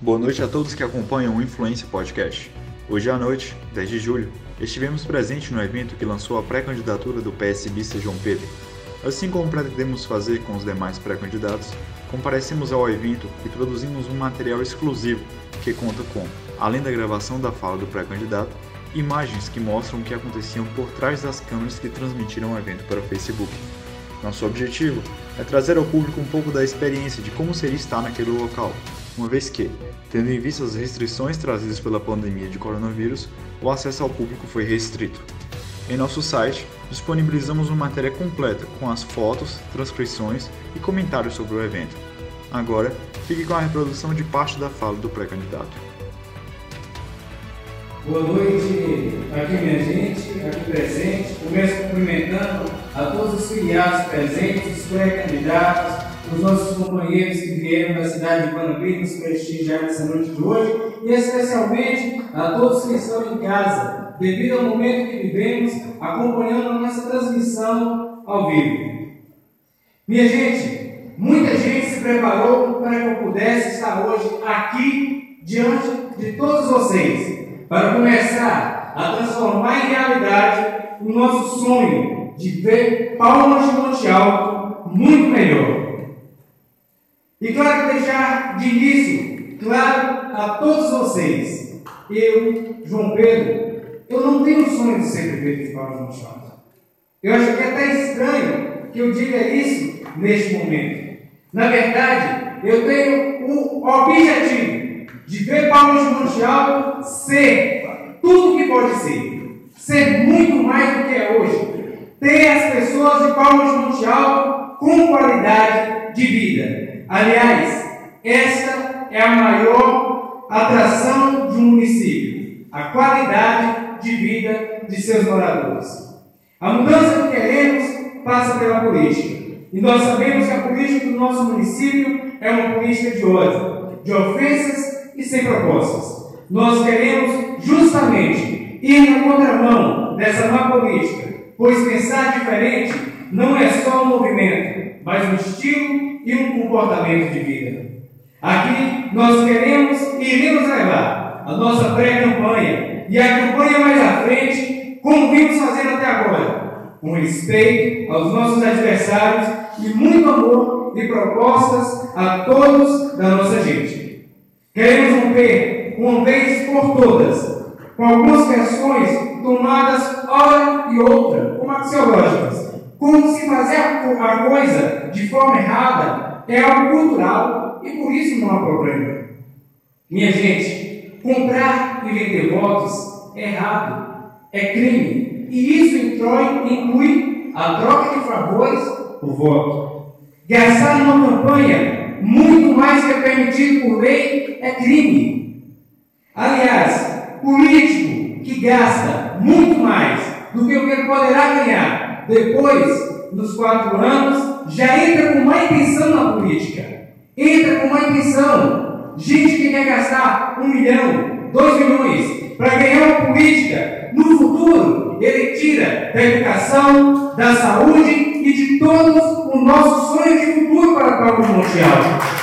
Boa noite a todos que acompanham o Influência Podcast. Hoje à noite, 10 de julho, estivemos presentes no evento que lançou a pré-candidatura do PSBista João Pedro. Assim como pretendemos fazer com os demais pré-candidatos, comparecemos ao evento e produzimos um material exclusivo que conta com, além da gravação da fala do pré-candidato, imagens que mostram o que aconteciam por trás das câmeras que transmitiram o evento para o Facebook. Nosso objetivo é trazer ao público um pouco da experiência de como seria estar naquele local, uma vez que, tendo em vista as restrições trazidas pela pandemia de coronavírus, o acesso ao público foi restrito. Em nosso site, disponibilizamos uma matéria completa com as fotos, transcrições e comentários sobre o evento. Agora, fique com a reprodução de parte da fala do pré-candidato. Boa noite aqui, minha gente, aqui presente. Começo cumprimentando a todos os filiados presentes, os pré-candidatos, os nossos companheiros que vieram da cidade de Guanabí nos prestigiar nessa noite de hoje e especialmente a todos que estão em casa, devido ao momento que vivemos, acompanhando a nossa transmissão ao vivo. Minha gente, muita gente se preparou para que eu pudesse estar hoje aqui diante de todos vocês para começar a transformar em realidade o nosso sonho de ver Palmas de Monte Alto muito melhor. E claro, deixar de início, claro, a todos vocês, eu, João Pedro, eu não tenho sonho de ser prefeito de Monte Alto. Eu acho que é até estranho que eu diga isso neste momento. Na verdade, eu tenho o objetivo de ver Monte Alto ser tudo que pode ser, ser muito mais do que é hoje, ter as pessoas de Palmas Alto com qualidade de vida. Aliás, esta é a maior atração de um município, a qualidade de vida de seus moradores. A mudança que queremos passa pela política. E nós sabemos que a política do nosso município é uma política de ódio, de ofensas e sem propostas. Nós queremos justamente ir na contramão dessa má política, pois pensar diferente não é só um movimento, mas um estilo e um comportamento de vida. Aqui nós queremos e iremos levar a nossa pré-campanha e a campanha mais à frente, como vimos fazendo até agora, com respeito aos nossos adversários e muito amor e propostas a todos da nossa gente. Queremos romper, uma vez por todas, com algumas questões tomadas hora e outra, como axiológicas. Como se fazer a coisa de forma errada é algo cultural e por isso não há problema. Minha gente, comprar e vender votos é errado, é crime. E isso inclui a troca de favores por voto. Gastar numa campanha muito mais que é permitido por lei é crime. Aliás, político que gasta muito mais do que o que ele poderá ganhar depois, nos quatro anos, já entra com má intenção na política. Entra com má intenção. Gente que quer gastar um milhão, dois milhões para ganhar uma política, no futuro ele tira da educação, da saúde e de todos o nosso sonho de futuro para de Monte Alto.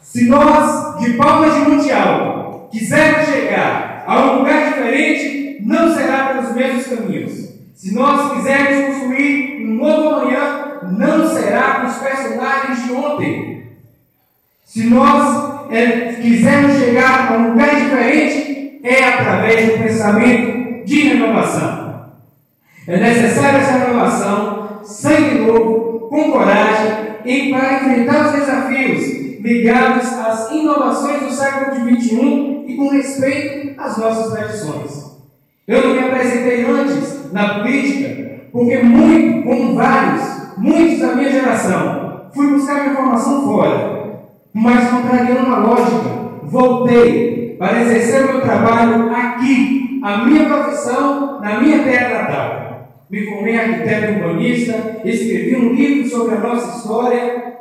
Se nós, de Palmas de Monte Alto, quisermos chegar Se nós quisermos construir um novo amanhã, não será com os personagens de ontem. Se nós é, quisermos chegar a um lugar diferente, é através do pensamento de renovação. É necessária essa renovação, sangue novo, com coragem e para enfrentar os desafios ligados às inovações do século XXI e com respeito às nossas tradições. Eu não me apresentei antes na política porque muito, como vários, muitos da minha geração, fui buscar minha formação fora, mas contrariando a lógica, voltei para exercer meu trabalho aqui, a minha profissão, na minha terra natal. Me formei arquiteto urbanista, escrevi um livro sobre a nossa história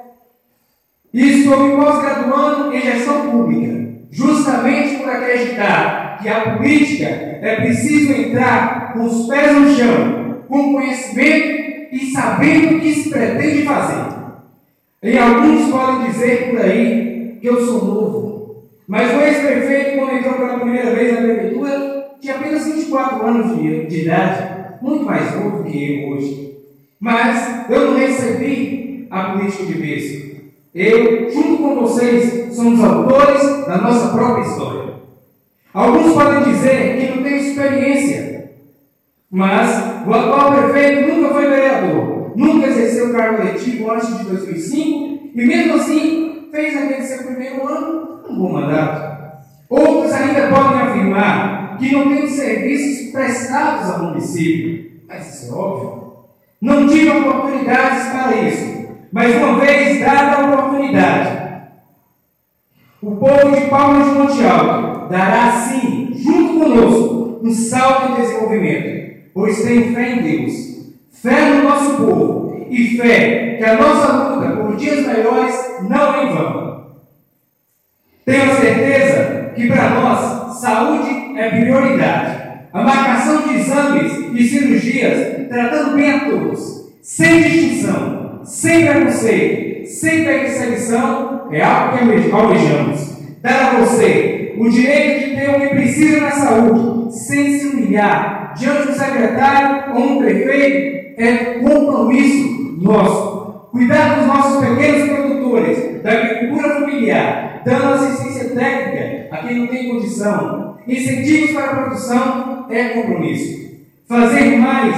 e estou me pós-graduando em gestão pública, justamente por acreditar que a política é preciso entrar com os pés no chão, com conhecimento e sabendo o que se pretende fazer. E alguns podem dizer por aí que eu sou novo. Mas o ex-prefeito, quando entrou pela primeira vez na prefeitura, tinha apenas 24 anos de, de idade, muito mais novo que eu hoje. Mas eu não recebi a política de berço. Eu, junto com vocês, somos autores da nossa própria história. Alguns podem dizer que não tem experiência, mas o atual prefeito nunca foi vereador, nunca exerceu cargo eletivo antes de 2005 e, mesmo assim, fez aquele seu primeiro ano um bom mandato. Outros ainda podem afirmar que não tem serviços prestados ao município, mas isso é óbvio. Não tive oportunidades para isso, mas uma vez dada a oportunidade, o povo de Palmas de Monte Alto dará sim, junto conosco, um salto em desenvolvimento, pois tenho fé em Deus, fé no nosso povo e fé que a nossa luta por dias melhores não é em vão. Tenho certeza que para nós saúde é prioridade. A marcação de exames e cirurgias, tratando bem a todos, sem distinção, sem preconceito, sem perseguição, é algo que almejamos. Dar a você o direito de ter o que precisa na saúde, sem se humilhar diante do secretário ou um prefeito, é compromisso nosso. Cuidar dos nossos pequenos produtores, da agricultura familiar, dando assistência técnica a quem não tem condição. Incentivos para a produção é compromisso. Fazer mais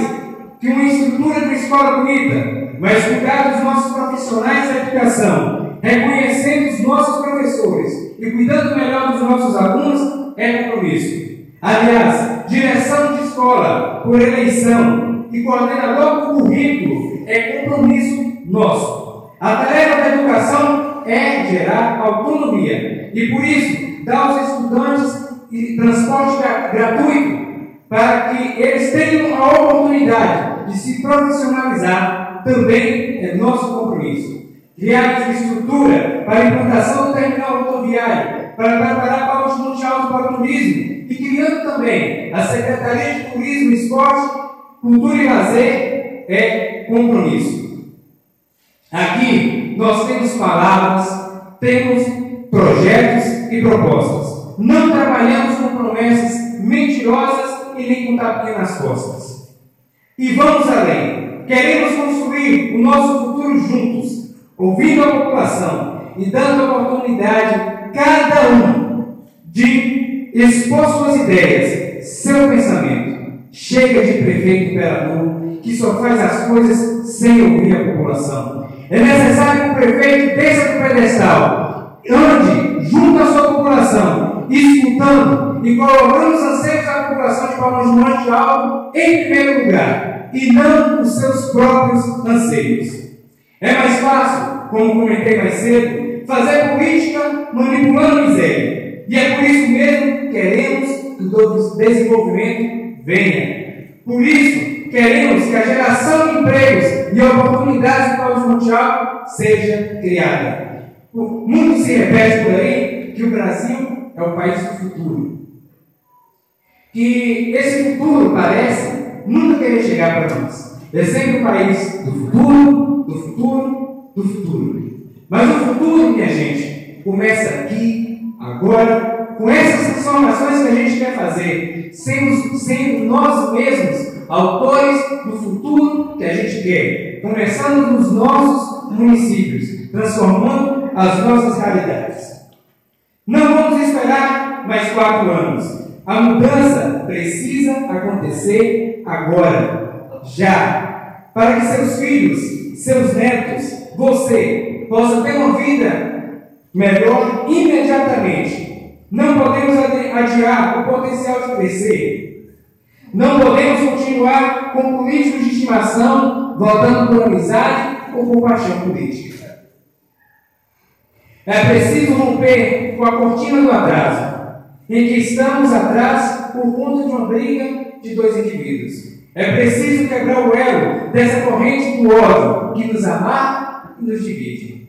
que uma estrutura de escola bonita, mas cuidar dos nossos profissionais da educação, reconhecendo os nossos professores e cuidando melhor dos nossos alunos, é compromisso. Aliás, direção de escola por eleição e coordenador por currículo é compromisso nosso. A tarefa da educação é gerar autonomia e por isso dar aos estudantes transporte gratuito para que eles tenham a oportunidade de se profissionalizar também é nosso compromisso. Criar infraestrutura para a implantação do terminal rodoviário, para preparar Monte Alto para o turismo e criando também a Secretaria de Turismo, Esporte, Cultura e Lazer é compromisso. Aqui nós temos palavras, temos projetos e propostas. Não trabalhamos com promessas mentirosas e nem com tapinha nas costas. E vamos além. Queremos construir o nosso futuro juntos, ouvindo a população e dando oportunidade cada um de expor suas ideias, seu pensamento. Chega de prefeito imperador que só faz as coisas sem ouvir a população. É necessário que o prefeito desça do pedestal, ande junto à sua população, escutando e colocando os anseios da população de Palmas de Monte Alto em primeiro lugar, e não os seus próprios anseios. É mais fácil, como comentei mais cedo, fazer política manipulando miséria. E é por isso mesmo que queremos que o desenvolvimento venha. Por isso, queremos que a geração de empregos e oportunidades para o Alto seja criada. Muito se repete por aí que o Brasil é o país do futuro. Que esse futuro parece nunca querer chegar para nós. É sempre o país do futuro, do futuro, do futuro. Mas o futuro, minha gente, começa aqui, agora, com essas transformações que a gente quer fazer, sendo, sendo nós mesmos autores do futuro que a gente quer, começando nos nossos municípios, transformando as nossas realidades. Não vamos esperar mais quatro anos. A mudança precisa acontecer agora, já, para que seus filhos, seus netos, você possa ter uma vida melhor imediatamente. Não podemos adiar o potencial de crescer. Não podemos continuar com políticos de estimação votando por amizade ou por paixão política. É preciso romper com a cortina do atraso, em que estamos atrás por conta de uma briga de dois indivíduos. É preciso quebrar o elo dessa corrente do ódio que nos amarra e nos divide.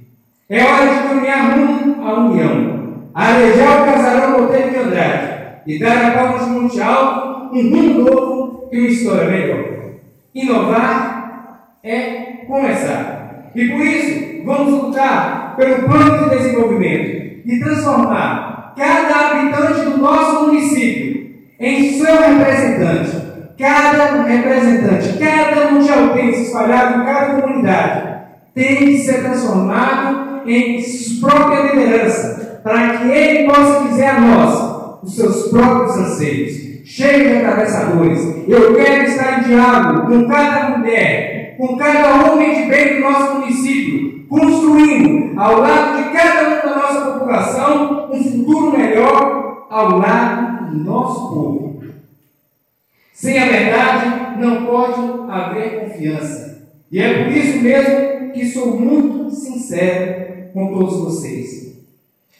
É hora de caminhar rumo à união, arejar o casarão Monteiro de Andrade e dar a Palmas de Monte Alto um rumo novo e uma história melhor. Inovar é começar. E por isso, vamos lutar pelo plano de desenvolvimento e transformar cada habitante do nosso município em seu representante. Cada representante, cada mundialtense espalhado em cada comunidade tem que ser transformado em própria liderança, para que ele possa dizer a nós os seus próprios anseios cheio de atravessadores. Eu quero estar em diálogo com cada mulher, com cada homem de bem do nosso município, construindo ao lado de cada um da nossa população um futuro melhor ao lado do nosso povo. Sem a verdade não pode haver confiança. E é por isso mesmo que sou muito sincero com todos vocês.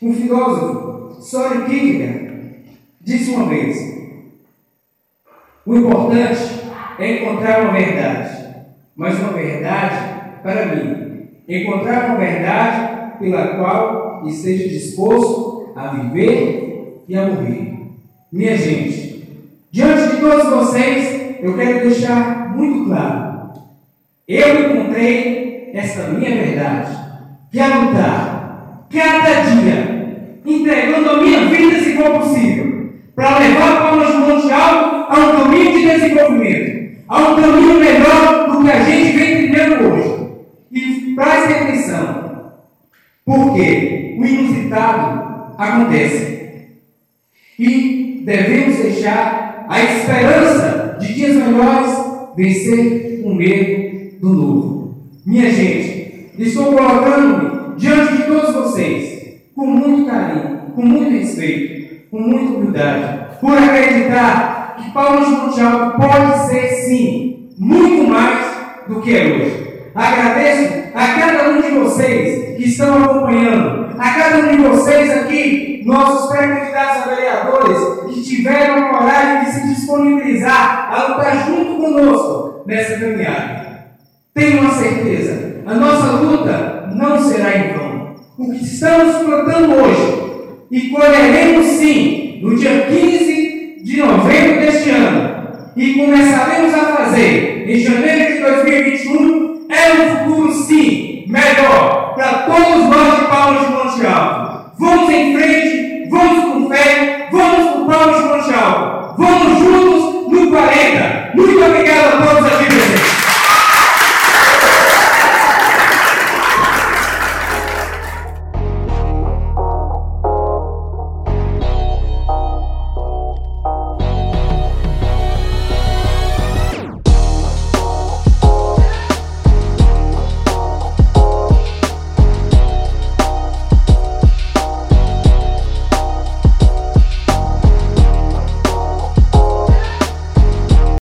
Um filósofo, Soren Kierkegaard, disse uma vez: o importante é encontrar uma verdade, mas uma verdade para mim. Encontrar uma verdade pela qual esteja disposto a viver e a morrer. Minha gente, diante de todos vocês, eu quero deixar muito claro: eu encontrei essa minha verdade, que é lutar cada dia, entregando a minha vida se for possível para levar Palmas de Monte a um caminho de desenvolvimento, a um caminho melhor do que a gente vem trilhando hoje. E preste atenção, porque o inusitado acontece. E devemos deixar a esperança de dias melhores vencer o medo do novo. Minha gente, estou colocando-me diante de todos vocês, com muito carinho, com muito respeito, com muita humildade, por acreditar que Paulo de Mundial pode ser sim muito mais do que é hoje. Agradeço a cada um de vocês que estão acompanhando, a cada um de vocês aqui, nossos pré-candidatos a vereadores, que tiveram a coragem de se disponibilizar a lutar junto conosco nessa caminhada. Tenho uma certeza, a nossa luta não será em vão. O que estamos plantando hoje e colheremos sim no dia 15